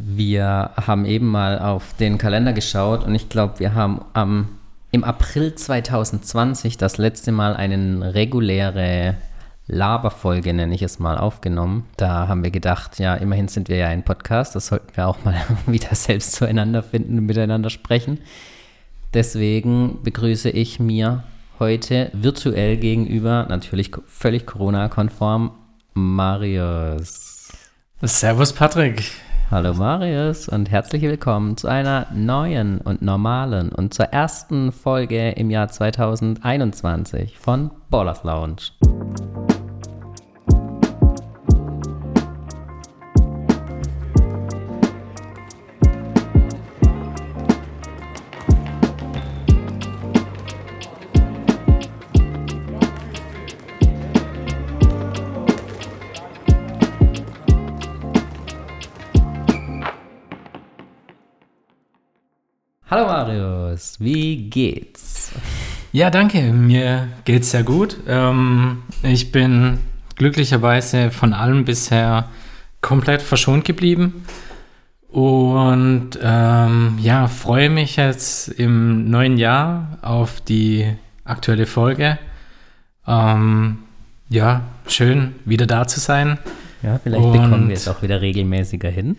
Wir haben eben mal auf den Kalender geschaut und ich glaube, wir haben am, im April 2020 das letzte Mal eine reguläre Laberfolge, nenne ich es mal, aufgenommen. Da haben wir gedacht, ja, immerhin sind wir ja ein Podcast, das sollten wir auch mal wieder selbst zueinander finden und miteinander sprechen. Deswegen begrüße ich mir heute virtuell gegenüber, natürlich völlig Corona-konform, Marius. Servus, Patrick. Hallo Marius und herzlich willkommen zu einer neuen und normalen und zur ersten Folge im Jahr 2021 von Ballers Lounge. Hallo Marius, wie geht's? Ja, danke. Mir geht's sehr gut. Ähm, ich bin glücklicherweise von allem bisher komplett verschont geblieben. Und ähm, ja, freue mich jetzt im neuen Jahr auf die aktuelle Folge. Ähm, ja, schön wieder da zu sein. Ja, vielleicht Und, bekommen wir es auch wieder regelmäßiger hin.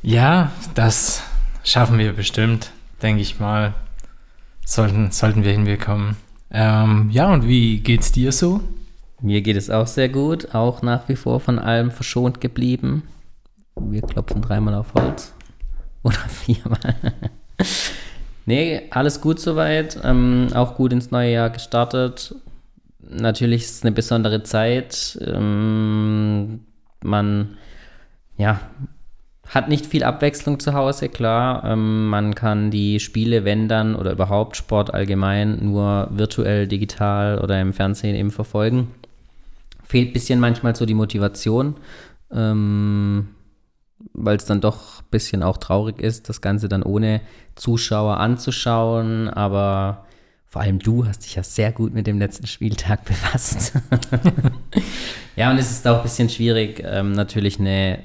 Ja, das schaffen wir bestimmt denke ich mal, sollten, sollten wir hinbekommen. Ähm, ja, und wie geht's dir so? Mir geht es auch sehr gut, auch nach wie vor von allem verschont geblieben. Wir klopfen dreimal auf Holz. Oder viermal. nee, alles gut soweit. Ähm, auch gut ins neue Jahr gestartet. Natürlich ist es eine besondere Zeit. Ähm, man ja, hat nicht viel Abwechslung zu Hause, klar. Ähm, man kann die Spiele, wenn dann, oder überhaupt Sport allgemein, nur virtuell, digital oder im Fernsehen eben verfolgen. Fehlt ein bisschen manchmal so die Motivation, ähm, weil es dann doch ein bisschen auch traurig ist, das Ganze dann ohne Zuschauer anzuschauen. Aber vor allem du hast dich ja sehr gut mit dem letzten Spieltag befasst. ja, und es ist auch ein bisschen schwierig, ähm, natürlich eine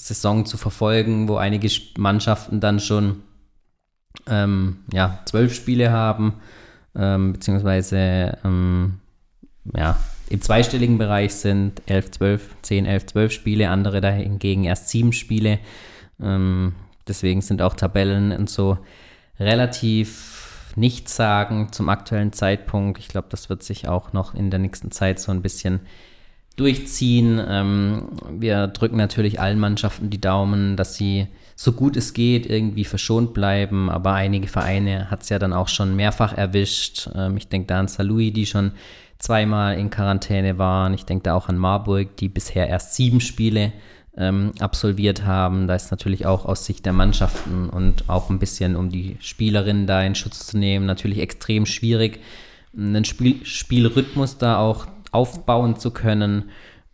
Saison zu verfolgen, wo einige Mannschaften dann schon ähm, ja, zwölf Spiele haben, ähm, beziehungsweise ähm, ja, im zweistelligen Bereich sind 11, 12, 10, 11, 12 Spiele, andere dahingegen erst sieben Spiele. Ähm, deswegen sind auch Tabellen und so relativ nichts sagen zum aktuellen Zeitpunkt. Ich glaube, das wird sich auch noch in der nächsten Zeit so ein bisschen durchziehen. Ähm, wir drücken natürlich allen Mannschaften die Daumen, dass sie so gut es geht irgendwie verschont bleiben. Aber einige Vereine hat es ja dann auch schon mehrfach erwischt. Ähm, ich denke da an Salui, die schon zweimal in Quarantäne waren. Ich denke da auch an Marburg, die bisher erst sieben Spiele ähm, absolviert haben. Da ist natürlich auch aus Sicht der Mannschaften und auch ein bisschen, um die Spielerinnen da in Schutz zu nehmen, natürlich extrem schwierig, einen Spiel Spielrhythmus da auch aufbauen zu können.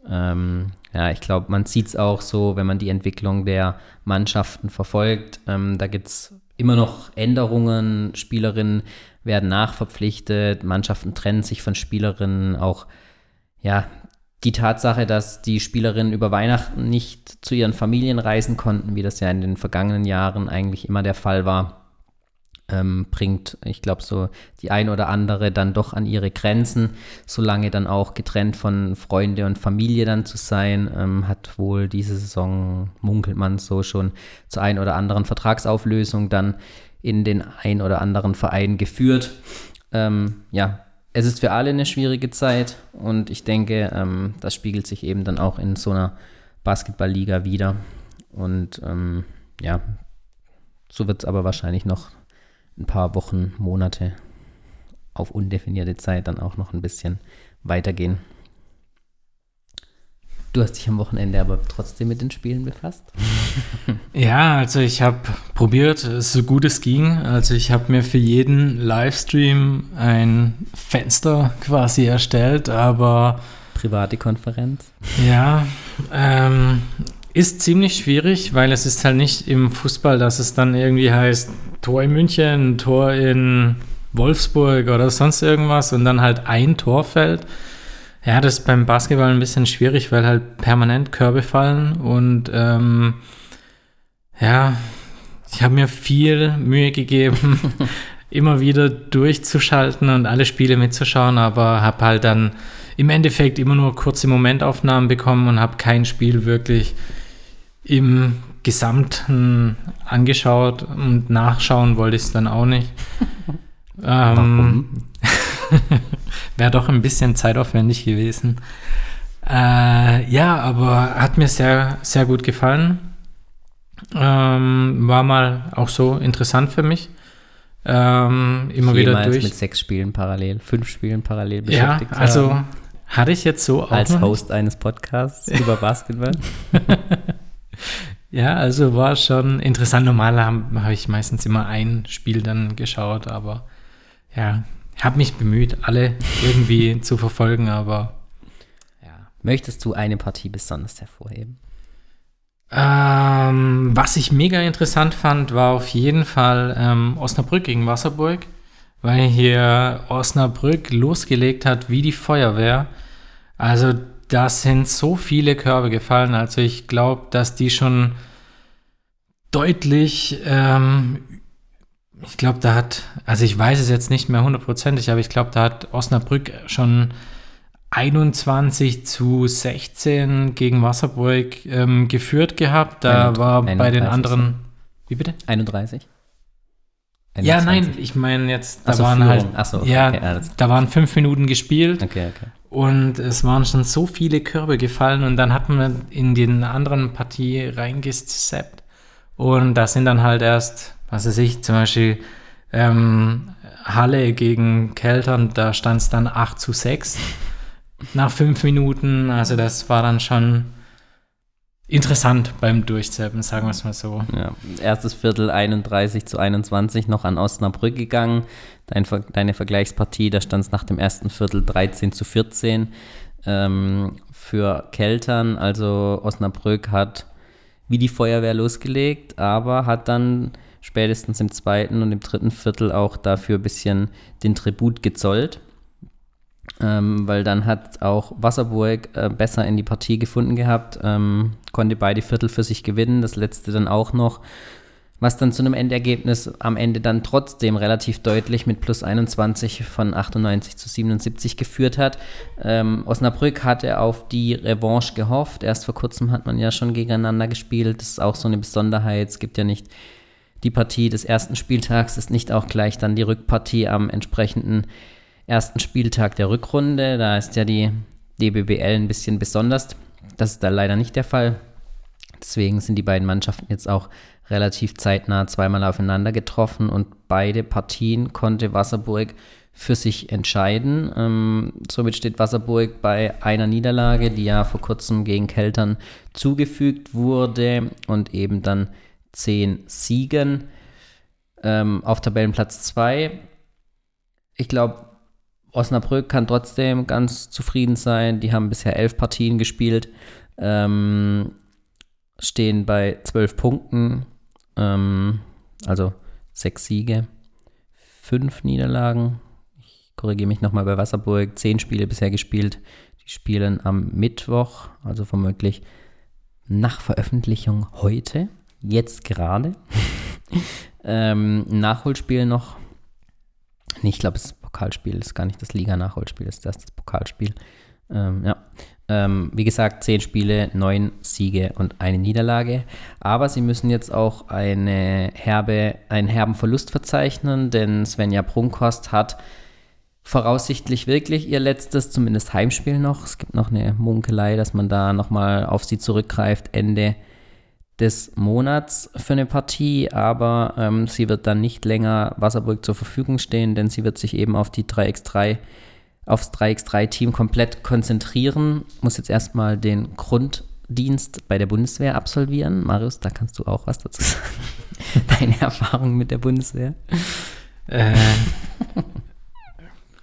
Ähm, ja, ich glaube, man sieht es auch so, wenn man die Entwicklung der Mannschaften verfolgt. Ähm, da gibt es immer noch Änderungen. Spielerinnen werden nachverpflichtet, Mannschaften trennen sich von Spielerinnen. Auch ja, die Tatsache, dass die Spielerinnen über Weihnachten nicht zu ihren Familien reisen konnten, wie das ja in den vergangenen Jahren eigentlich immer der Fall war, ähm, bringt, ich glaube, so die ein oder andere dann doch an ihre Grenzen, solange dann auch getrennt von Freunde und Familie dann zu sein, ähm, hat wohl diese Saison, munkelt man so schon, zu ein oder anderen Vertragsauflösung dann in den ein oder anderen Verein geführt. Ähm, ja, es ist für alle eine schwierige Zeit und ich denke, ähm, das spiegelt sich eben dann auch in so einer Basketballliga wieder. Und ähm, ja, so wird es aber wahrscheinlich noch ein paar Wochen, Monate auf undefinierte Zeit dann auch noch ein bisschen weitergehen. Du hast dich am Wochenende aber trotzdem mit den Spielen befasst? ja, also ich habe probiert, so gut es ging. Also ich habe mir für jeden Livestream ein Fenster quasi erstellt, aber... Private Konferenz? Ja, ähm, ist ziemlich schwierig, weil es ist halt nicht im Fußball, dass es dann irgendwie heißt, Tor in München, Tor in Wolfsburg oder sonst irgendwas und dann halt ein Tor fällt. Ja, das ist beim Basketball ein bisschen schwierig, weil halt permanent Körbe fallen und ähm, ja, ich habe mir viel Mühe gegeben, immer wieder durchzuschalten und alle Spiele mitzuschauen, aber habe halt dann im Endeffekt immer nur kurze Momentaufnahmen bekommen und habe kein Spiel wirklich im Gesamten angeschaut und nachschauen wollte ich es dann auch nicht. ähm, Wäre doch ein bisschen zeitaufwendig gewesen. Äh, ja, aber hat mir sehr, sehr gut gefallen. Ähm, war mal auch so interessant für mich. Ähm, immer wieder durch. mit sechs Spielen parallel, fünf Spielen parallel beschäftigt. Ja, also haben. hatte ich jetzt so auch als Host eines Podcasts über Basketball. Ja, also war schon interessant. Normal habe hab ich meistens immer ein Spiel dann geschaut, aber ja, habe mich bemüht, alle irgendwie zu verfolgen, aber ja. Möchtest du eine Partie besonders hervorheben? Ähm, was ich mega interessant fand, war auf jeden Fall ähm, Osnabrück gegen Wasserburg, weil hier Osnabrück losgelegt hat wie die Feuerwehr. Also da sind so viele Körbe gefallen. Also ich glaube, dass die schon deutlich, ähm, ich glaube, da hat, also ich weiß es jetzt nicht mehr hundertprozentig, aber ich glaube, da hat Osnabrück schon 21 zu 16 gegen Wasserburg ähm, geführt gehabt. Da 31, war bei den anderen. Wie bitte? 31? 21. Ja, nein, ich meine jetzt, da so, waren halt, so, okay, ja, okay, da waren fünf Minuten gespielt okay, okay. Und es waren schon so viele Körbe gefallen und dann hat man in den anderen Partie reingesteppt und da sind dann halt erst, was weiß ich, zum Beispiel ähm, Halle gegen Keltern, da stand es dann 8 zu 6 nach fünf Minuten. Also das war dann schon interessant beim Durchzappen, sagen wir es mal so. Ja, erstes Viertel 31 zu 21 noch an Osnabrück gegangen. Dein, deine Vergleichspartie, da stand es nach dem ersten Viertel 13 zu 14 ähm, für Keltern. Also Osnabrück hat wie die Feuerwehr losgelegt, aber hat dann spätestens im zweiten und im dritten Viertel auch dafür ein bisschen den Tribut gezollt ähm, weil dann hat auch Wasserburg äh, besser in die Partie gefunden gehabt, ähm, konnte beide Viertel für sich gewinnen, das letzte dann auch noch, was dann zu einem Endergebnis am Ende dann trotzdem relativ deutlich mit plus 21 von 98 zu 77 geführt hat. Ähm, Osnabrück hatte auf die Revanche gehofft, erst vor kurzem hat man ja schon gegeneinander gespielt, das ist auch so eine Besonderheit, es gibt ja nicht die Partie des ersten Spieltags, ist nicht auch gleich dann die Rückpartie am entsprechenden ersten Spieltag der Rückrunde. Da ist ja die DBBL ein bisschen besonders. Das ist da leider nicht der Fall. Deswegen sind die beiden Mannschaften jetzt auch relativ zeitnah zweimal aufeinander getroffen und beide Partien konnte Wasserburg für sich entscheiden. Ähm, somit steht Wasserburg bei einer Niederlage, die ja vor kurzem gegen Keltern zugefügt wurde und eben dann zehn Siegen ähm, auf Tabellenplatz 2. Ich glaube, Osnabrück kann trotzdem ganz zufrieden sein. Die haben bisher elf Partien gespielt, ähm, stehen bei zwölf Punkten, ähm, also sechs Siege, fünf Niederlagen. Ich korrigiere mich nochmal bei Wasserburg, zehn Spiele bisher gespielt. Die spielen am Mittwoch, also vermutlich nach Veröffentlichung heute, jetzt gerade. ähm, Nachholspiel noch. Ich glaube, es ist Pokalspiel, ist gar nicht das Liga-Nachholspiel, ist das das Pokalspiel. Ähm, ja. Ähm, wie gesagt, zehn Spiele, neun Siege und eine Niederlage. Aber sie müssen jetzt auch eine herbe, einen herben Verlust verzeichnen, denn Svenja Brunkhorst hat voraussichtlich wirklich ihr letztes, zumindest Heimspiel noch. Es gibt noch eine Munkelei, dass man da nochmal auf sie zurückgreift, Ende des Monats für eine Partie, aber ähm, sie wird dann nicht länger Wasserburg zur Verfügung stehen, denn sie wird sich eben auf die 3x3 aufs 3x3-Team komplett konzentrieren. Muss jetzt erstmal den Grunddienst bei der Bundeswehr absolvieren. Marius, da kannst du auch was dazu sagen. Deine Erfahrung mit der Bundeswehr. Äh,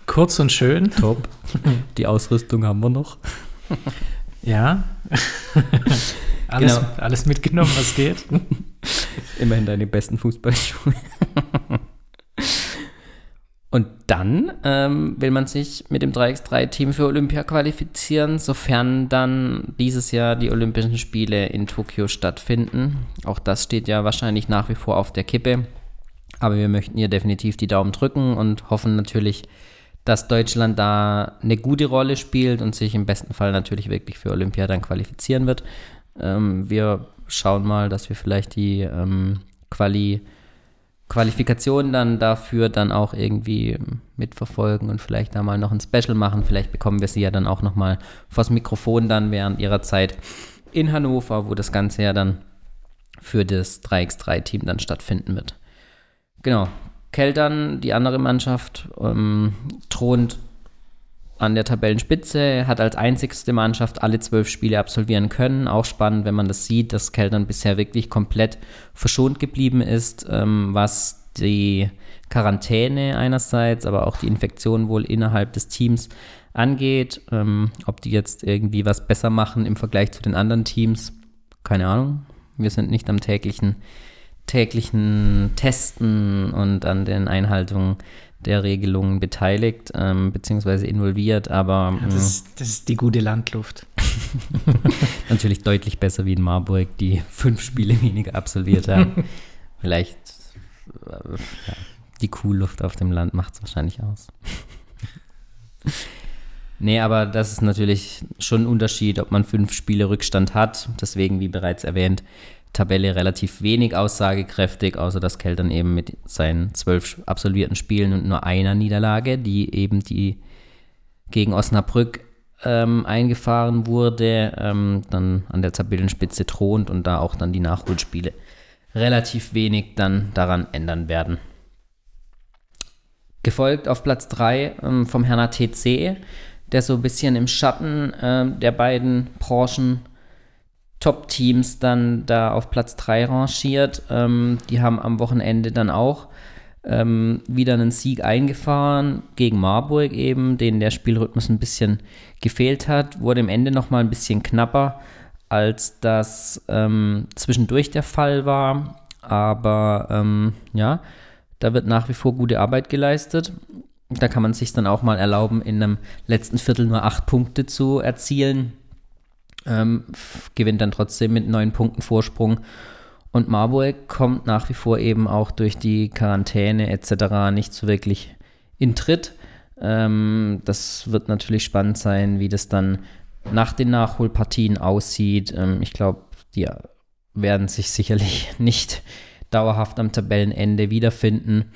kurz und schön. Top. Die Ausrüstung haben wir noch. Ja. Alles, genau. alles mitgenommen, was geht. Immerhin deine besten Fußballschuhe. Und dann ähm, will man sich mit dem 3x3-Team für Olympia qualifizieren, sofern dann dieses Jahr die Olympischen Spiele in Tokio stattfinden. Auch das steht ja wahrscheinlich nach wie vor auf der Kippe. Aber wir möchten ihr definitiv die Daumen drücken und hoffen natürlich, dass Deutschland da eine gute Rolle spielt und sich im besten Fall natürlich wirklich für Olympia dann qualifizieren wird. Ähm, wir schauen mal, dass wir vielleicht die ähm, Quali Qualifikation dann dafür dann auch irgendwie mitverfolgen und vielleicht da mal noch ein Special machen. Vielleicht bekommen wir sie ja dann auch noch mal vors Mikrofon dann während ihrer Zeit in Hannover, wo das Ganze ja dann für das 3x3-Team dann stattfinden wird. Genau. Keltern, die andere Mannschaft, ähm, thront an der Tabellenspitze, hat als einzigste Mannschaft alle zwölf Spiele absolvieren können. Auch spannend, wenn man das sieht, dass Keltern bisher wirklich komplett verschont geblieben ist, ähm, was die Quarantäne einerseits, aber auch die Infektion wohl innerhalb des Teams angeht. Ähm, ob die jetzt irgendwie was besser machen im Vergleich zu den anderen Teams, keine Ahnung. Wir sind nicht am täglichen täglichen Testen und an den Einhaltungen der Regelungen beteiligt ähm, bzw. involviert, aber ja, das, mm, das, ist die gute Landluft. natürlich deutlich besser wie in Marburg, die fünf Spiele weniger absolviert haben. Vielleicht äh, ja, die Kuhluft auf dem Land macht es wahrscheinlich aus. nee, aber das ist natürlich schon ein Unterschied, ob man fünf Spiele Rückstand hat. Deswegen, wie bereits erwähnt, Tabelle relativ wenig aussagekräftig, außer dass Keltern eben mit seinen zwölf absolvierten Spielen und nur einer Niederlage, die eben die gegen Osnabrück ähm, eingefahren wurde, ähm, dann an der Tabellenspitze thront und da auch dann die Nachholspiele relativ wenig dann daran ändern werden. Gefolgt auf Platz 3 ähm, vom Herner TC, der so ein bisschen im Schatten äh, der beiden Branchen Top-Teams dann da auf Platz 3 rangiert. Ähm, die haben am Wochenende dann auch ähm, wieder einen Sieg eingefahren gegen Marburg eben, denen der Spielrhythmus ein bisschen gefehlt hat. Wurde im Ende nochmal ein bisschen knapper, als das ähm, zwischendurch der Fall war. Aber ähm, ja, da wird nach wie vor gute Arbeit geleistet. Da kann man sich dann auch mal erlauben, in einem letzten Viertel nur acht Punkte zu erzielen ähm, gewinnt dann trotzdem mit neun Punkten Vorsprung. Und Marburg kommt nach wie vor eben auch durch die Quarantäne etc. nicht so wirklich in Tritt. Ähm, das wird natürlich spannend sein, wie das dann nach den Nachholpartien aussieht. Ähm, ich glaube, die werden sich sicherlich nicht dauerhaft am Tabellenende wiederfinden.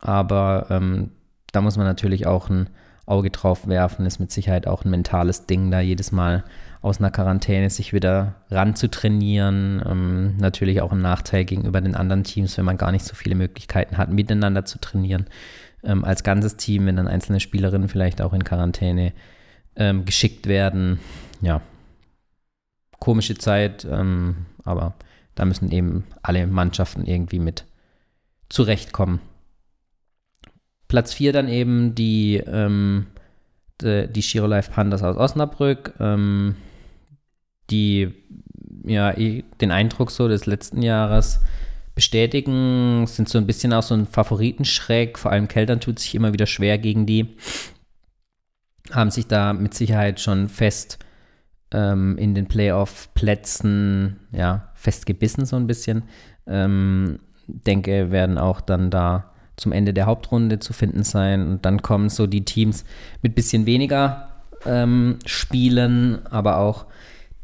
Aber ähm, da muss man natürlich auch ein Auge drauf werfen. Ist mit Sicherheit auch ein mentales Ding, da jedes Mal aus einer Quarantäne sich wieder ranzutrainieren. Ähm, natürlich auch ein Nachteil gegenüber den anderen Teams, wenn man gar nicht so viele Möglichkeiten hat, miteinander zu trainieren. Ähm, als ganzes Team, wenn dann einzelne Spielerinnen vielleicht auch in Quarantäne ähm, geschickt werden. Ja, komische Zeit, ähm, aber da müssen eben alle Mannschaften irgendwie mit zurechtkommen. Platz 4 dann eben die, ähm, die, die Giro Life Pandas aus Osnabrück. Ähm, die ja den Eindruck so des letzten Jahres bestätigen, sind so ein bisschen auch so ein Favoritenschreck. Vor allem Keltern tut sich immer wieder schwer gegen die. Haben sich da mit Sicherheit schon fest ähm, in den Playoff-Plätzen ja, festgebissen, so ein bisschen. Ähm, denke, werden auch dann da zum Ende der Hauptrunde zu finden sein. Und dann kommen so die Teams mit bisschen weniger ähm, Spielen, aber auch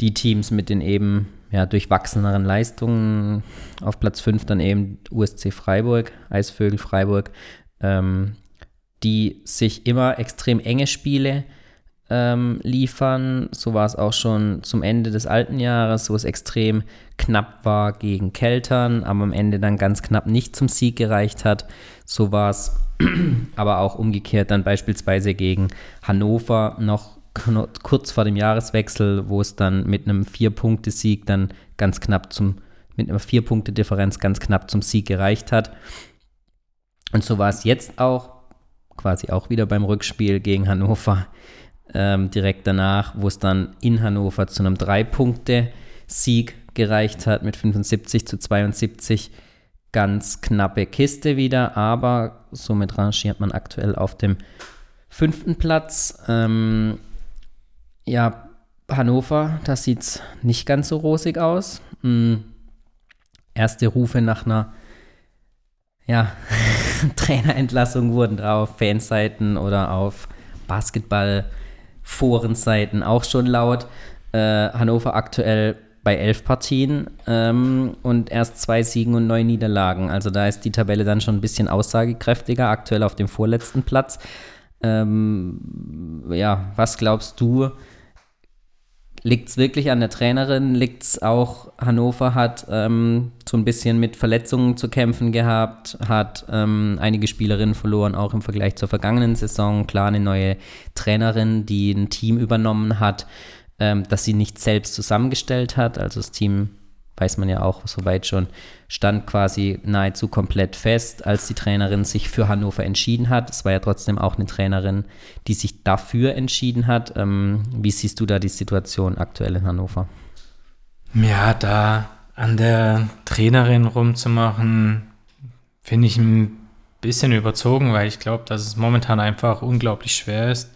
die Teams mit den eben ja, durchwachseneren Leistungen auf Platz 5 dann eben USC Freiburg, Eisvögel Freiburg, ähm, die sich immer extrem enge Spiele ähm, liefern. So war es auch schon zum Ende des alten Jahres, wo es extrem knapp war gegen Keltern, aber am Ende dann ganz knapp nicht zum Sieg gereicht hat. So war es aber auch umgekehrt dann beispielsweise gegen Hannover noch kurz vor dem Jahreswechsel, wo es dann mit einem Vier-Punkte-Sieg dann ganz knapp zum, mit einer Vier-Punkte-Differenz ganz knapp zum Sieg gereicht hat. Und so war es jetzt auch, quasi auch wieder beim Rückspiel gegen Hannover, ähm, direkt danach, wo es dann in Hannover zu einem Drei-Punkte-Sieg gereicht hat mit 75 zu 72 ganz knappe Kiste wieder, aber somit rangiert man aktuell auf dem fünften Platz. Ähm, ja, Hannover, das sieht nicht ganz so rosig aus. Mhm. Erste Rufe nach einer ja, Trainerentlassung wurden da auf Fanseiten oder auf Basketball-Forenseiten auch schon laut. Äh, Hannover aktuell bei elf Partien ähm, und erst zwei Siegen und neun Niederlagen. Also da ist die Tabelle dann schon ein bisschen aussagekräftiger, aktuell auf dem vorletzten Platz. Ähm, ja, was glaubst du? Liegt es wirklich an der Trainerin? Liegt es auch, Hannover hat ähm, so ein bisschen mit Verletzungen zu kämpfen gehabt, hat ähm, einige Spielerinnen verloren, auch im Vergleich zur vergangenen Saison. Klar, eine neue Trainerin, die ein Team übernommen hat ähm, dass sie nicht selbst zusammengestellt hat. Also das Team, weiß man ja auch soweit schon, stand quasi nahezu komplett fest, als die Trainerin sich für Hannover entschieden hat. Es war ja trotzdem auch eine Trainerin, die sich dafür entschieden hat. Ähm, wie siehst du da die Situation aktuell in Hannover? Ja, da an der Trainerin rumzumachen, finde ich ein bisschen überzogen, weil ich glaube, dass es momentan einfach unglaublich schwer ist,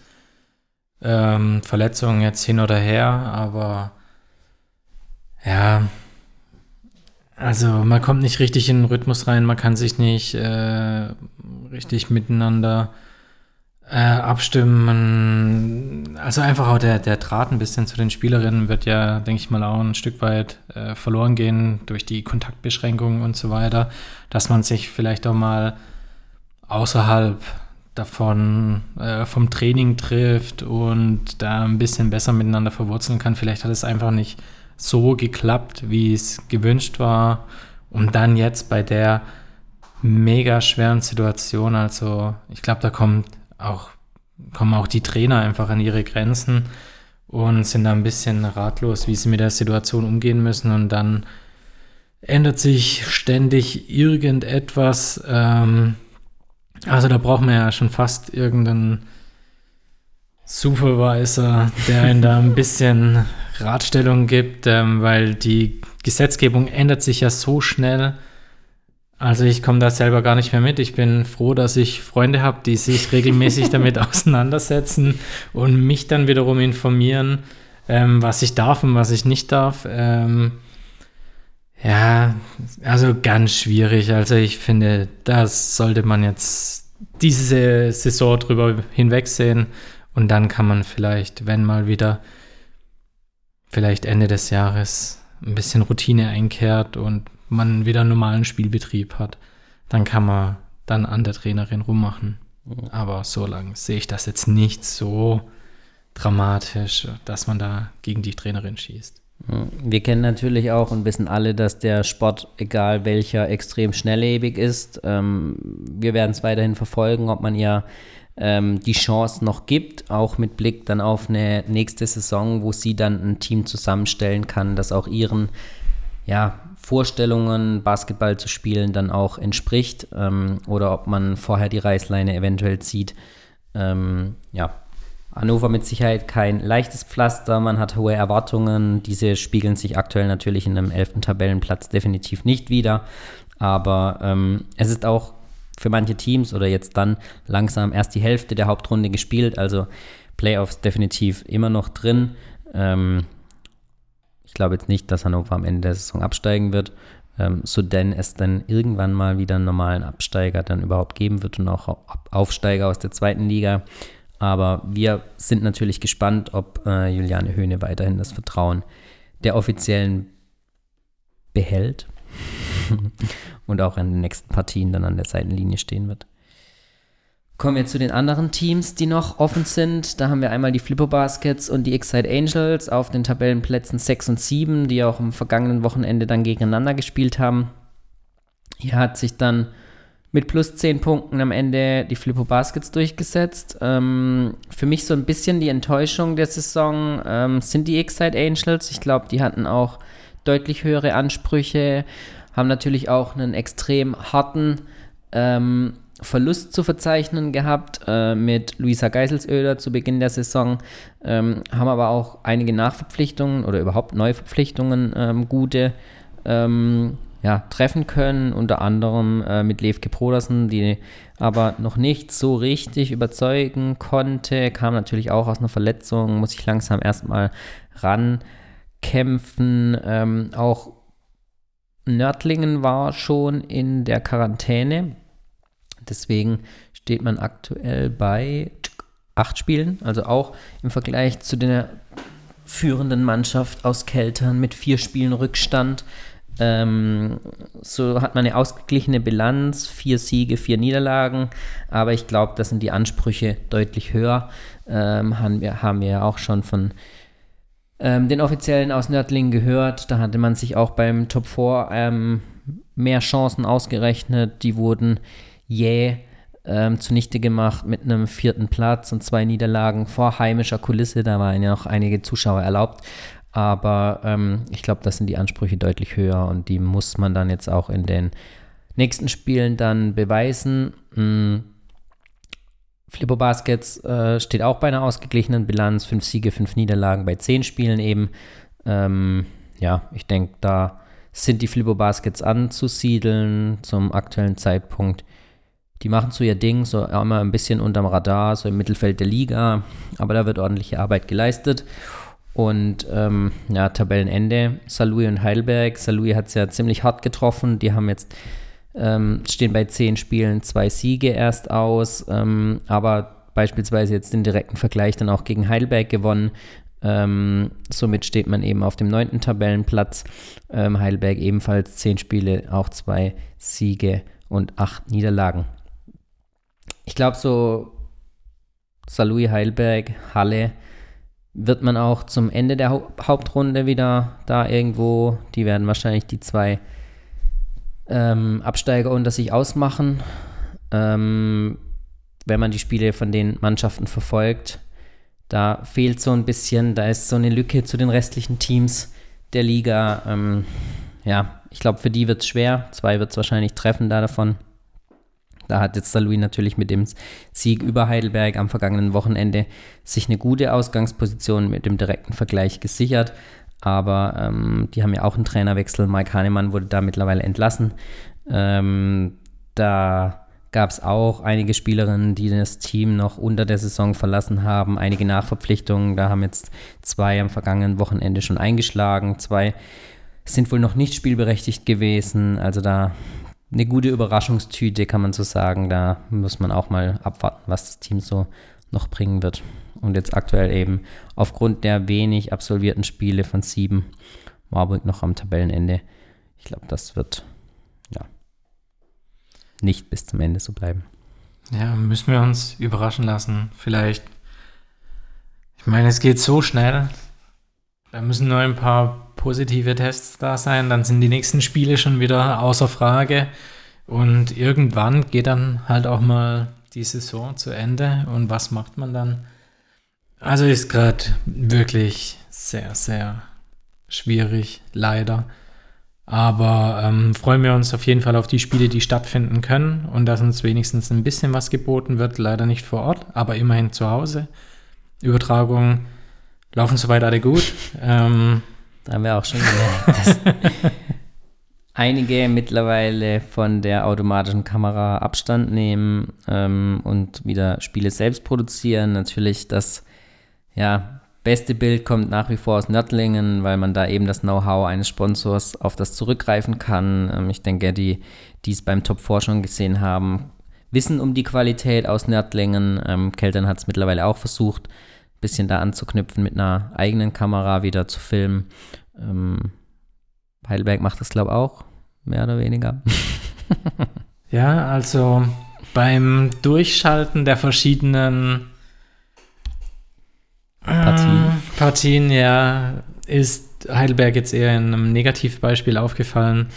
ähm, Verletzungen jetzt hin oder her, aber ja, also man kommt nicht richtig in den Rhythmus rein, man kann sich nicht äh, richtig miteinander äh, abstimmen. Also einfach auch der, der Draht ein bisschen zu den Spielerinnen wird ja, denke ich mal, auch ein Stück weit äh, verloren gehen durch die Kontaktbeschränkungen und so weiter, dass man sich vielleicht auch mal außerhalb davon äh, vom Training trifft und da ein bisschen besser miteinander verwurzeln kann. Vielleicht hat es einfach nicht so geklappt, wie es gewünscht war. Und dann jetzt bei der mega schweren Situation, also ich glaube, da kommt auch, kommen auch die Trainer einfach an ihre Grenzen und sind da ein bisschen ratlos, wie sie mit der Situation umgehen müssen. Und dann ändert sich ständig irgendetwas. Ähm, also da braucht man ja schon fast irgendeinen Supervisor, der ihnen da ein bisschen Ratstellung gibt, ähm, weil die Gesetzgebung ändert sich ja so schnell. Also ich komme da selber gar nicht mehr mit. Ich bin froh, dass ich Freunde habe, die sich regelmäßig damit auseinandersetzen und mich dann wiederum informieren, ähm, was ich darf und was ich nicht darf. Ähm, ja, also ganz schwierig. Also ich finde, das sollte man jetzt diese Saison drüber hinwegsehen und dann kann man vielleicht, wenn mal wieder vielleicht Ende des Jahres ein bisschen Routine einkehrt und man wieder einen normalen Spielbetrieb hat, dann kann man dann an der Trainerin rummachen. Aber so lange sehe ich das jetzt nicht so dramatisch, dass man da gegen die Trainerin schießt. Wir kennen natürlich auch und wissen alle, dass der Sport, egal welcher, extrem schnelllebig ist. Ähm, wir werden es weiterhin verfolgen, ob man ihr ähm, die Chance noch gibt, auch mit Blick dann auf eine nächste Saison, wo sie dann ein Team zusammenstellen kann, das auch ihren ja, Vorstellungen, Basketball zu spielen, dann auch entspricht. Ähm, oder ob man vorher die Reißleine eventuell zieht. ja, Hannover mit Sicherheit kein leichtes Pflaster, man hat hohe Erwartungen, diese spiegeln sich aktuell natürlich in einem elften Tabellenplatz definitiv nicht wieder, aber ähm, es ist auch für manche Teams oder jetzt dann langsam erst die Hälfte der Hauptrunde gespielt, also Playoffs definitiv immer noch drin. Ähm, ich glaube jetzt nicht, dass Hannover am Ende der Saison absteigen wird, ähm, so denn es dann irgendwann mal wieder einen normalen Absteiger dann überhaupt geben wird und auch Aufsteiger aus der zweiten Liga. Aber wir sind natürlich gespannt, ob äh, Juliane Höhne weiterhin das Vertrauen der Offiziellen behält und auch in den nächsten Partien dann an der Seitenlinie stehen wird. Kommen wir zu den anderen Teams, die noch offen sind. Da haben wir einmal die Flippo Baskets und die Excite Angels auf den Tabellenplätzen 6 und 7, die auch am vergangenen Wochenende dann gegeneinander gespielt haben. Hier hat sich dann mit plus 10 Punkten am Ende die Flippo Baskets durchgesetzt. Ähm, für mich so ein bisschen die Enttäuschung der Saison ähm, sind die Excite Angels. Ich glaube, die hatten auch deutlich höhere Ansprüche, haben natürlich auch einen extrem harten ähm, Verlust zu verzeichnen gehabt äh, mit Luisa Geiselsöder zu Beginn der Saison, ähm, haben aber auch einige Nachverpflichtungen oder überhaupt Neuverpflichtungen ähm, gute ähm, ja, treffen können, unter anderem äh, mit Levke Brodersen, die aber noch nicht so richtig überzeugen konnte, kam natürlich auch aus einer Verletzung, muss ich langsam erstmal rankämpfen. Ähm, auch Nördlingen war schon in der Quarantäne, deswegen steht man aktuell bei acht Spielen, also auch im Vergleich zu der führenden Mannschaft aus Keltern mit vier Spielen Rückstand. Ähm, so hat man eine ausgeglichene Bilanz, vier Siege, vier Niederlagen, aber ich glaube, da sind die Ansprüche deutlich höher. Ähm, haben, wir, haben wir ja auch schon von ähm, den Offiziellen aus Nördlingen gehört. Da hatte man sich auch beim Top 4 ähm, mehr Chancen ausgerechnet. Die wurden jäh ähm, zunichte gemacht mit einem vierten Platz und zwei Niederlagen vor heimischer Kulisse. Da waren ja noch einige Zuschauer erlaubt. Aber ähm, ich glaube, das sind die Ansprüche deutlich höher und die muss man dann jetzt auch in den nächsten Spielen dann beweisen. Mhm. Flippo Baskets äh, steht auch bei einer ausgeglichenen Bilanz. Fünf Siege, fünf Niederlagen bei zehn Spielen eben. Ähm, ja, ich denke, da sind die Flippo Baskets anzusiedeln zum aktuellen Zeitpunkt. Die machen so ihr Ding, so immer ein bisschen unterm Radar, so im Mittelfeld der Liga, aber da wird ordentliche Arbeit geleistet. Und ähm, ja, Tabellenende, Salui und Heidelberg. Salui hat es ja ziemlich hart getroffen. Die haben jetzt, ähm, stehen bei zehn Spielen zwei Siege erst aus, ähm, aber beispielsweise jetzt den direkten Vergleich dann auch gegen Heidelberg gewonnen. Ähm, somit steht man eben auf dem neunten Tabellenplatz. Ähm, Heidelberg ebenfalls zehn Spiele, auch zwei Siege und acht Niederlagen. Ich glaube, so Salui Heilberg, Halle wird man auch zum Ende der Hau Hauptrunde wieder da irgendwo, die werden wahrscheinlich die zwei ähm, Absteiger unter sich ausmachen. Ähm, wenn man die Spiele von den Mannschaften verfolgt, da fehlt so ein bisschen, da ist so eine Lücke zu den restlichen Teams der Liga. Ähm, ja, ich glaube, für die wird es schwer. Zwei wird es wahrscheinlich treffen da davon. Da hat jetzt der Louis natürlich mit dem Sieg über Heidelberg am vergangenen Wochenende sich eine gute Ausgangsposition mit dem direkten Vergleich gesichert. Aber ähm, die haben ja auch einen Trainerwechsel. Mike Hahnemann wurde da mittlerweile entlassen. Ähm, da gab es auch einige Spielerinnen, die das Team noch unter der Saison verlassen haben. Einige Nachverpflichtungen. Da haben jetzt zwei am vergangenen Wochenende schon eingeschlagen. Zwei sind wohl noch nicht spielberechtigt gewesen. Also da eine gute Überraschungstüte, kann man so sagen. Da muss man auch mal abwarten, was das Team so noch bringen wird. Und jetzt aktuell eben aufgrund der wenig absolvierten Spiele von sieben Marburg noch am Tabellenende. Ich glaube, das wird ja nicht bis zum Ende so bleiben. Ja, müssen wir uns überraschen lassen. Vielleicht. Ich meine, es geht so schnell. Da müssen nur ein paar positive Tests da sein, dann sind die nächsten Spiele schon wieder außer Frage. Und irgendwann geht dann halt auch mal die Saison zu Ende. Und was macht man dann? Also ist gerade wirklich sehr, sehr schwierig, leider. Aber ähm, freuen wir uns auf jeden Fall auf die Spiele, die stattfinden können und dass uns wenigstens ein bisschen was geboten wird. Leider nicht vor Ort, aber immerhin zu Hause. Übertragungen laufen soweit alle gut. Ähm, da haben wir auch schon gemerkt, dass einige mittlerweile von der automatischen Kamera Abstand nehmen ähm, und wieder Spiele selbst produzieren. Natürlich das ja, beste Bild kommt nach wie vor aus Nördlingen, weil man da eben das Know-how eines Sponsors auf das zurückgreifen kann. Ähm, ich denke, die, die es beim Top 4 schon gesehen haben, wissen um die Qualität aus Nördlingen. Ähm, Keltern hat es mittlerweile auch versucht bisschen da anzuknüpfen, mit einer eigenen Kamera wieder zu filmen. Ähm, Heidelberg macht das, glaube ich, auch, mehr oder weniger. ja, also beim Durchschalten der verschiedenen Partien, ja, ist Heidelberg jetzt eher in einem Negativbeispiel aufgefallen.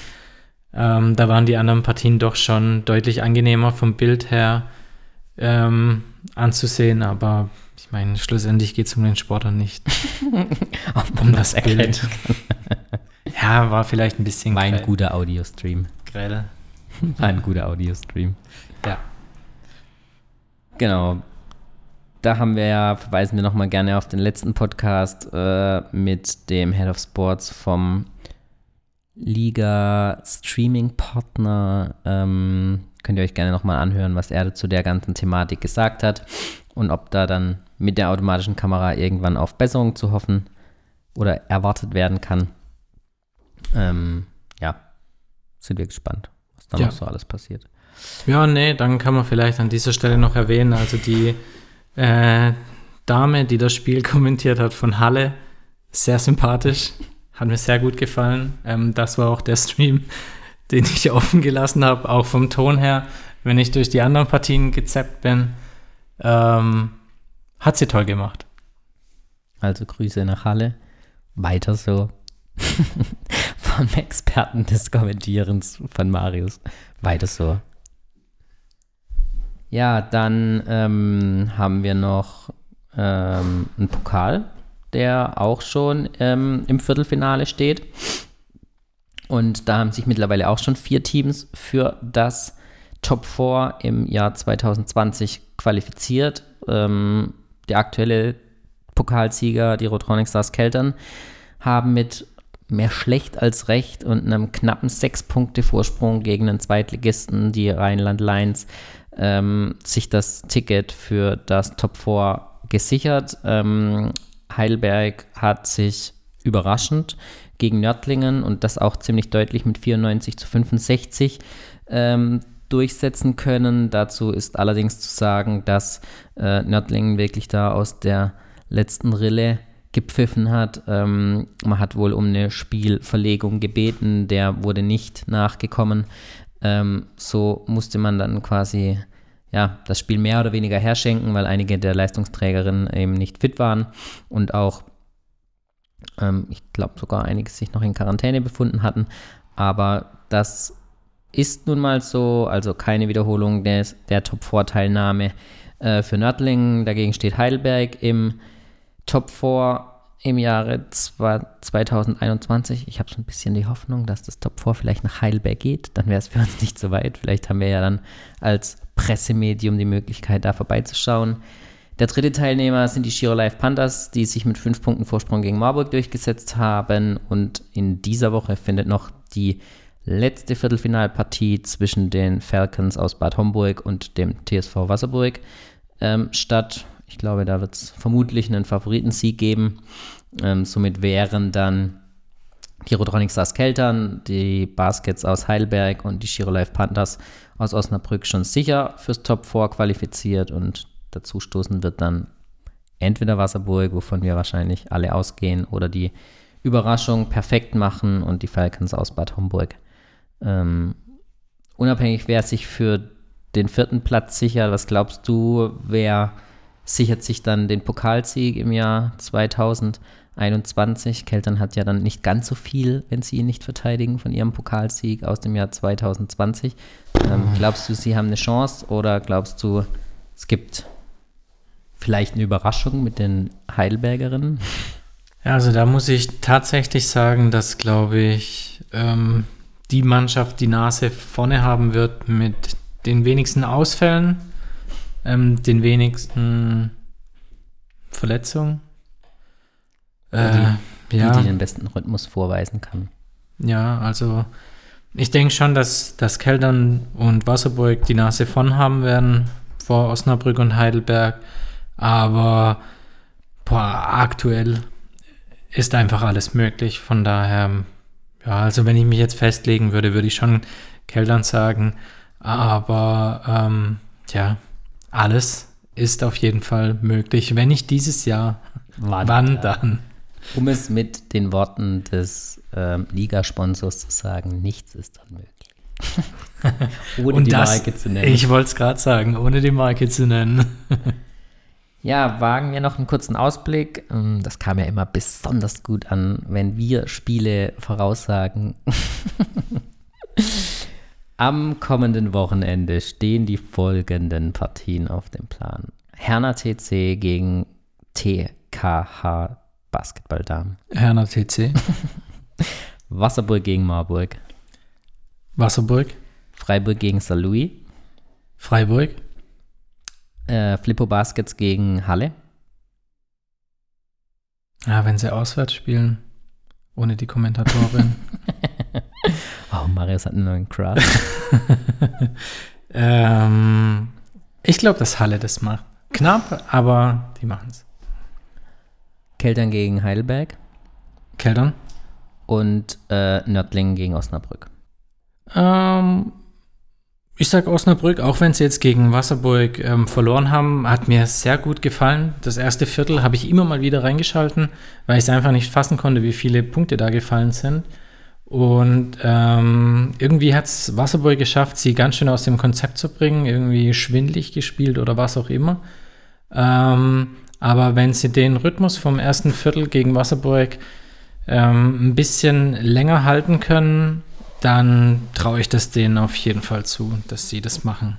Ähm, da waren die anderen Partien doch schon deutlich angenehmer vom Bild her ähm, anzusehen, aber ich meine, schlussendlich geht es um den Sport und nicht um das Bild. ja, war vielleicht ein bisschen War ein guter Audio-Stream. Grell. War ein guter Audio-Stream. Ja. Genau. Da haben wir ja, verweisen wir nochmal gerne auf den letzten Podcast äh, mit dem Head of Sports vom Liga-Streaming-Partner. Ähm, könnt ihr euch gerne nochmal anhören, was er zu der ganzen Thematik gesagt hat und ob da dann mit der automatischen Kamera irgendwann auf Besserung zu hoffen oder erwartet werden kann. Ähm, ja, sind wir gespannt, was da Ja. noch so alles passiert. Ja, nee, dann kann man vielleicht an dieser Stelle noch erwähnen, also die äh, Dame, die das Spiel kommentiert hat von Halle, sehr sympathisch, hat mir sehr gut gefallen. Ähm, das war auch der Stream, den ich offen gelassen habe, auch vom Ton her, wenn ich durch die anderen Partien gezappt bin. Ähm, hat sie toll gemacht. Also Grüße nach Halle. Weiter so. Vom Experten des Kommentierens von Marius. Weiter so. Ja, dann ähm, haben wir noch ähm, einen Pokal, der auch schon ähm, im Viertelfinale steht. Und da haben sich mittlerweile auch schon vier Teams für das Top 4 im Jahr 2020 qualifiziert. Ähm, der aktuelle Pokalsieger, die Rotronic Stars Keltern, haben mit mehr schlecht als recht und einem knappen sechs Punkte Vorsprung gegen den Zweitligisten, die Rheinland Lions, ähm, sich das Ticket für das Top 4 gesichert. Ähm, Heidelberg hat sich überraschend gegen Nördlingen und das auch ziemlich deutlich mit 94 zu 65 ähm, durchsetzen können. Dazu ist allerdings zu sagen, dass äh, Nördlingen wirklich da aus der letzten Rille gepfiffen hat. Ähm, man hat wohl um eine Spielverlegung gebeten, der wurde nicht nachgekommen. Ähm, so musste man dann quasi ja, das Spiel mehr oder weniger herschenken, weil einige der Leistungsträgerinnen eben nicht fit waren und auch, ähm, ich glaube sogar einige sich noch in Quarantäne befunden hatten. Aber das ist nun mal so, also keine Wiederholung des, der Top-4-Teilnahme äh, für Nördlingen. Dagegen steht Heidelberg im Top 4 im Jahre zwei- 2021. Ich habe so ein bisschen die Hoffnung, dass das Top 4 vielleicht nach Heidelberg geht. Dann wäre es für uns nicht so weit. Vielleicht haben wir ja dann als Pressemedium die Möglichkeit, da vorbeizuschauen. Der dritte Teilnehmer sind die Giro Life Panthers, die sich mit fünf Punkten Vorsprung gegen Marburg durchgesetzt haben. Und in dieser Woche findet noch die letzte Viertelfinalpartie zwischen den Falcons aus Bad Homburg und dem TSV Wasserburg ähm, statt. Ich glaube, da wird es vermutlich einen Favoritensieg geben. Ähm, somit wären dann die Rotronic Stars Keltern, die Baskets aus Heidelberg und die Giro Life Panthers aus Osnabrück schon sicher fürs Top 4 qualifiziert und dazu stoßen wird dann entweder Wasserburg, wovon wir wahrscheinlich alle ausgehen, oder die Überraschung perfekt machen und die Falcons aus Bad Homburg. Ähm, unabhängig, wer sich für den vierten Platz sichert, was glaubst du, wer sichert sich dann den Pokalsieg im Jahr 2021? Keltern hat ja dann nicht ganz so viel, wenn sie ihn nicht verteidigen, von ihrem Pokalsieg aus dem Jahr 2020. Ähm, glaubst du, sie haben eine Chance oder glaubst du, es gibt vielleicht eine Überraschung mit den Heidelbergerinnen? Also da muss ich tatsächlich sagen, dass, glaube ich, ähm, die Mannschaft die Nase vorne haben wird mit den wenigsten Ausfällen, ähm, den wenigsten Verletzungen. Äh, Die, ja, die den besten Rhythmus vorweisen kann. ja, also ich denke schon, dass, dass Keldern und Wasserburg die Nase vorn haben werden vor Osnabrück und Heidelberg. Aber boah, aktuell ist einfach alles möglich. Von daher, ja, also wenn ich mich jetzt festlegen würde, würde ich schon Keldern sagen. Aber ähm, ja, alles ist auf jeden Fall möglich. Wenn nicht dieses Jahr, wann, dann? Um es mit den Worten des ähm, Ligasponsors zu sagen, nichts ist unmöglich. Ohne die Marke zu nennen. ich wollte es gerade sagen, ohne die Marke zu nennen. Ja, wagen wir noch einen kurzen Ausblick. Ähm, Das kam ja immer besonders gut an, wenn wir Spiele voraussagen. Am kommenden Wochenende stehen die folgenden Partien auf dem Plan. Herner TC gegen TKH Basketballdamen. Herner TC, Wasserburg gegen Marburg. Wasserburg, Freiburg gegen St. Louis. Freiburg, Äh, Flippo Baskets gegen Halle. ja, wenn sie auswärts spielen, ohne die Kommentatorin. Oh, Marius hat einen neuen Crush. ähm, ich glaube, dass Halle das macht. Knapp, aber die machen es. Keltern gegen Heidelberg Keltern? und äh, Nördlingen gegen Osnabrück. Ähm, ich sag Osnabrück, auch wenn sie jetzt gegen Wasserburg ähm, verloren haben, hat mir sehr gut gefallen. Das erste Viertel habe ich immer mal wieder reingeschalten, weil ich es einfach nicht fassen konnte, wie viele Punkte da gefallen sind. Und ähm, irgendwie hat es Wasserburg geschafft, sie ganz schön aus dem Konzept zu bringen, irgendwie schwindlig gespielt oder was auch immer. Ähm, aber wenn sie den Rhythmus vom ersten Viertel gegen Wasserburg ähm, ein bisschen länger halten können, dann traue ich das denen auf jeden Fall zu, dass sie das machen.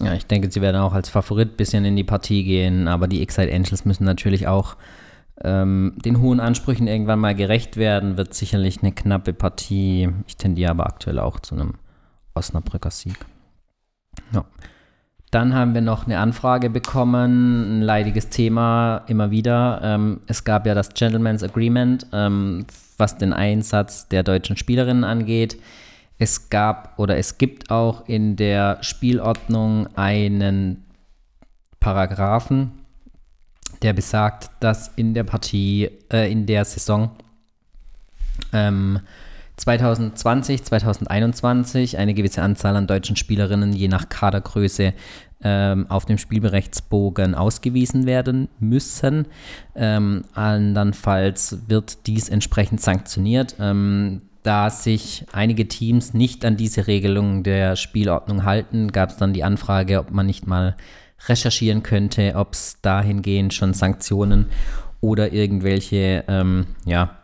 Ja, ich denke, sie werden auch als Favorit ein bisschen in die Partie gehen, aber die Excite Angels müssen natürlich auch ähm, den hohen Ansprüchen irgendwann mal gerecht werden. Wird sicherlich eine knappe Partie. Ich tendiere aber aktuell auch zu einem Osnabrücker Sieg. Ja. Dann haben wir noch eine Anfrage bekommen, ein leidiges Thema immer wieder. Ähm, es gab ja das Gentleman's Agreement, ähm, was den Einsatz der deutschen Spielerinnen angeht. Es gab oder es gibt auch in der Spielordnung einen Paragraphen, der besagt, dass in der Partie, äh, in der Saison ähm, 2020, 2021 eine gewisse Anzahl an deutschen Spielerinnen je nach Kadergröße ähm, auf dem Spielberichtsbogen ausgewiesen werden müssen. Ähm, andernfalls wird dies entsprechend sanktioniert. Ähm, da sich einige Teams nicht an diese Regelung der Spielordnung halten, gab es dann die Anfrage, ob man nicht mal recherchieren könnte, ob es dahingehend schon Sanktionen oder irgendwelche ähm, ja,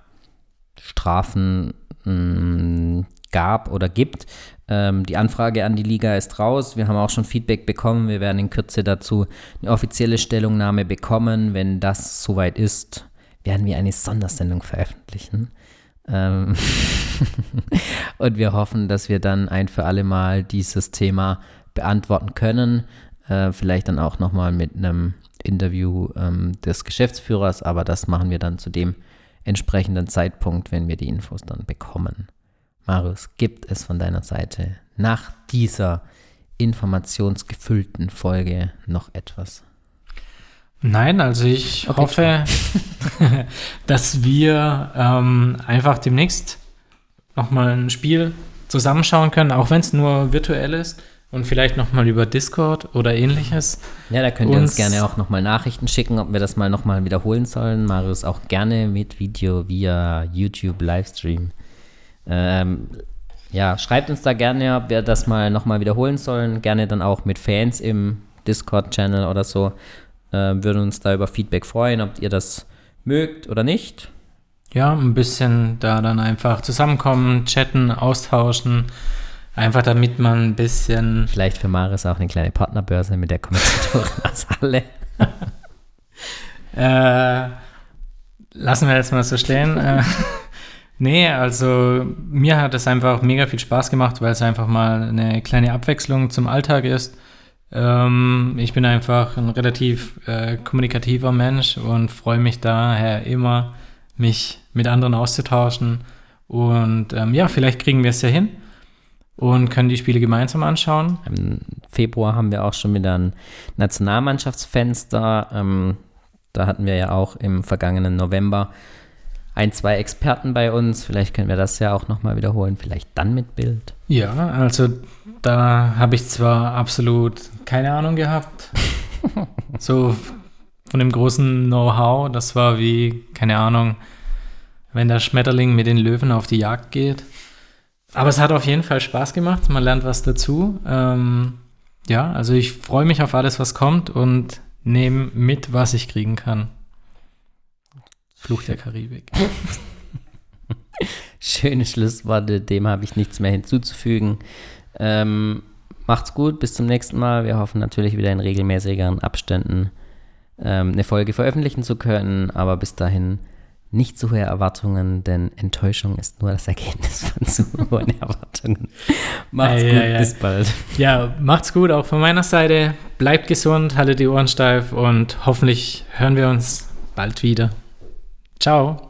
Strafen mh, gab oder gibt. Ähm, die Anfrage an die Liga ist raus. Wir haben auch schon Feedback bekommen. Wir werden in Kürze dazu eine offizielle Stellungnahme bekommen. Wenn das soweit ist, werden wir eine Sondersendung veröffentlichen. Ähm und wir hoffen, dass wir dann ein für alle Mal dieses Thema beantworten können. Äh, vielleicht dann auch nochmal mit einem Interview ähm, des Geschäftsführers, aber das machen wir dann zu dem entsprechenden Zeitpunkt, wenn wir die Infos dann bekommen. Marius, gibt es von deiner Seite nach dieser informationsgefüllten Folge noch etwas? Nein, also ich okay, hoffe, dass wir ähm, einfach demnächst nochmal ein Spiel zusammenschauen können, auch wenn es nur virtuell ist und vielleicht nochmal über Discord oder ähnliches. Ja, da könnt ihr uns, uns gerne auch nochmal Nachrichten schicken, ob wir das mal nochmal wiederholen sollen. Marius auch gerne mit Video via YouTube Livestream. Ähm, ja, schreibt uns da gerne, ob wir das mal nochmal wiederholen sollen. Gerne dann auch mit Fans im Discord-Channel oder so. Äh, würden uns da über Feedback freuen, ob ihr das mögt oder nicht. Ja, ein bisschen da dann einfach zusammenkommen, chatten, austauschen Einfach damit man ein bisschen. Vielleicht für Maris auch eine kleine Partnerbörse mit der Kommentatorin aus Halle. äh, lassen wir jetzt mal so stehen. äh, nee, also mir hat es einfach mega viel Spaß gemacht, weil es einfach mal eine kleine Abwechslung zum Alltag ist. Ähm, ich bin einfach ein relativ äh, kommunikativer Mensch und freue mich daher immer, mich mit anderen auszutauschen. Und ähm, ja, vielleicht kriegen wir es ja hin und können die Spiele gemeinsam anschauen. Im Februar haben wir auch schon wieder ein Nationalmannschaftsfenster. Ähm, da hatten wir ja auch im vergangenen November ein, zwei Experten bei uns. Vielleicht können wir das ja auch nochmal wiederholen, vielleicht dann mit Bild. Ja, also da habe ich zwar absolut keine Ahnung gehabt. so von dem großen Know-how, das war wie, keine Ahnung, wenn der Schmetterling mit den Löwen auf die Jagd geht. Aber es hat auf jeden Fall Spaß gemacht. Man lernt was dazu. Ähm, ja, also ich freue mich auf alles, was kommt und nehme mit, was ich kriegen kann. Fluch der Karibik. Schöne Schlussworte, dem habe ich nichts mehr hinzuzufügen. Ähm, macht's gut, bis zum nächsten Mal. Wir hoffen natürlich wieder in regelmäßigeren Abständen ähm, eine Folge veröffentlichen zu können, aber bis dahin nicht zu hohe Erwartungen, denn Enttäuschung ist nur das Ergebnis von zu hohen Erwartungen. Macht's ei, gut, ei, ei. bis bald. Ja, macht's gut auch von meiner Seite. Bleibt gesund, haltet die Ohren steif und hoffentlich hören wir uns bald wieder. Ciao.